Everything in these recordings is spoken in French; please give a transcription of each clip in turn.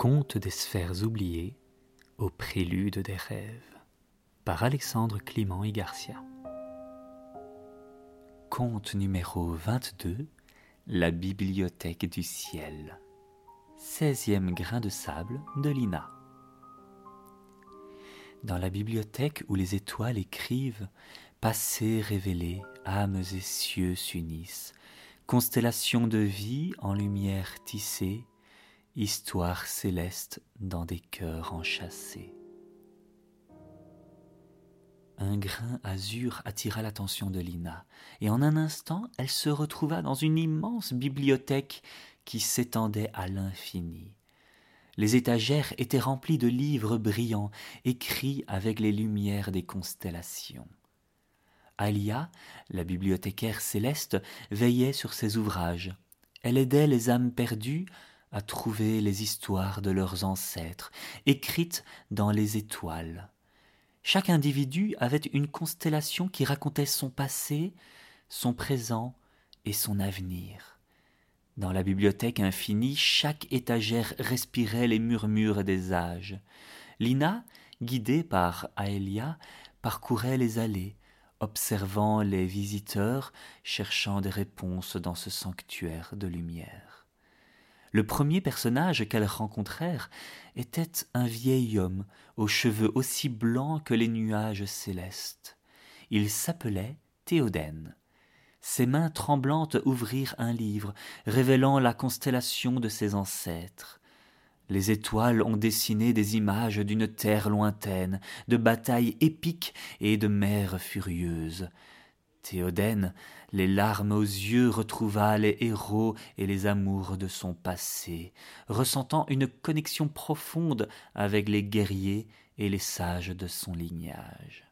Conte des sphères oubliées au prélude des rêves par Alexandre Clément et Garcia. Conte numéro 22 La bibliothèque du ciel. 16e grain de sable de Lina. Dans la bibliothèque où les étoiles écrivent, passé révélé, âmes et cieux s'unissent, constellations de vie en lumière tissée, histoire céleste dans des cœurs enchâssés. Un grain azur attira l'attention de Lina, et en un instant elle se retrouva dans une immense bibliothèque qui s'étendait à l'infini. Les étagères étaient remplies de livres brillants, écrits avec les lumières des constellations. Alia, la bibliothécaire céleste, veillait sur ces ouvrages. Elle aidait les âmes perdues à trouver les histoires de leurs ancêtres, écrites dans les étoiles. Chaque individu avait une constellation qui racontait son passé, son présent et son avenir. Dans la bibliothèque infinie, chaque étagère respirait les murmures des âges. Lina, guidée par Aelia, parcourait les allées, observant les visiteurs, cherchant des réponses dans ce sanctuaire de lumière. Le premier personnage qu'elles rencontrèrent était un vieil homme aux cheveux aussi blancs que les nuages célestes. Il s'appelait Théodène. Ses mains tremblantes ouvrirent un livre révélant la constellation de ses ancêtres. Les étoiles ont dessiné des images d'une terre lointaine, de batailles épiques et de mers furieuses. Théodène, les larmes aux yeux, retrouva les héros et les amours de son passé, ressentant une connexion profonde avec les guerriers et les sages de son lignage.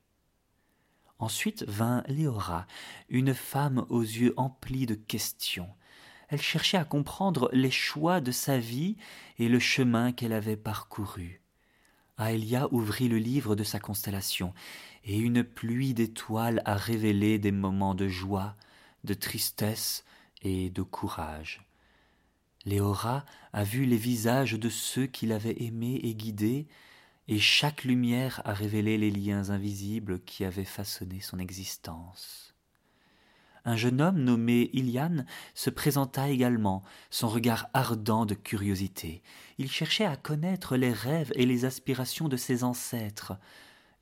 Ensuite vint Léora, une femme aux yeux emplis de questions. Elle cherchait à comprendre les choix de sa vie et le chemin qu'elle avait parcouru. Aelia ouvrit le livre de sa constellation, et une pluie d'étoiles a révélé des moments de joie, de tristesse et de courage. Léora a vu les visages de ceux qui l'avaient aimé et guidé, et chaque lumière a révélé les liens invisibles qui avaient façonné son existence. Un jeune homme nommé Ilian se présenta également, son regard ardent de curiosité. Il cherchait à connaître les rêves et les aspirations de ses ancêtres.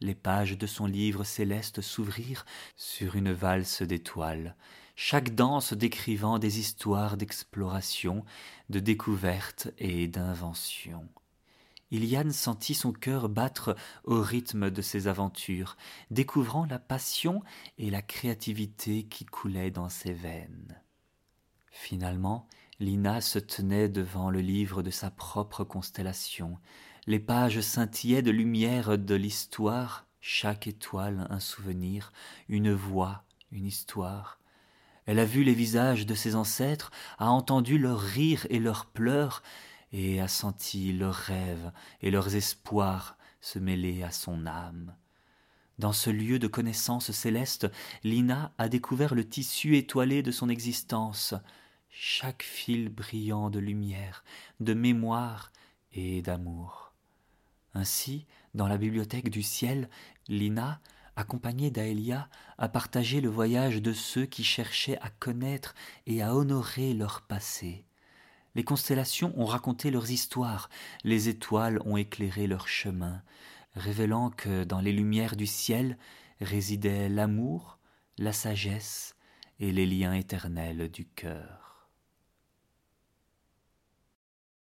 Les pages de son livre céleste s'ouvrirent sur une valse d'étoiles, chaque danse décrivant des histoires d'exploration, de découverte et d'invention. Iliane sentit son cœur battre au rythme de ses aventures, découvrant la passion et la créativité qui coulaient dans ses veines. Finalement, Lina se tenait devant le livre de sa propre constellation. Les pages scintillaient de lumière de l'histoire, chaque étoile un souvenir, une voix, une histoire. Elle a vu les visages de ses ancêtres, a entendu leurs rires et leurs pleurs, et a senti leurs rêves et leurs espoirs se mêler à son âme. Dans ce lieu de connaissance céleste, Lina a découvert le tissu étoilé de son existence, chaque fil brillant de lumière, de mémoire et d'amour. Ainsi, dans la bibliothèque du ciel, Lina, accompagnée d'Aélia, a partagé le voyage de ceux qui cherchaient à connaître et à honorer leur passé. Les constellations ont raconté leurs histoires, les étoiles ont éclairé leur chemin, révélant que dans les lumières du ciel résidaient l'amour, la sagesse et les liens éternels du cœur.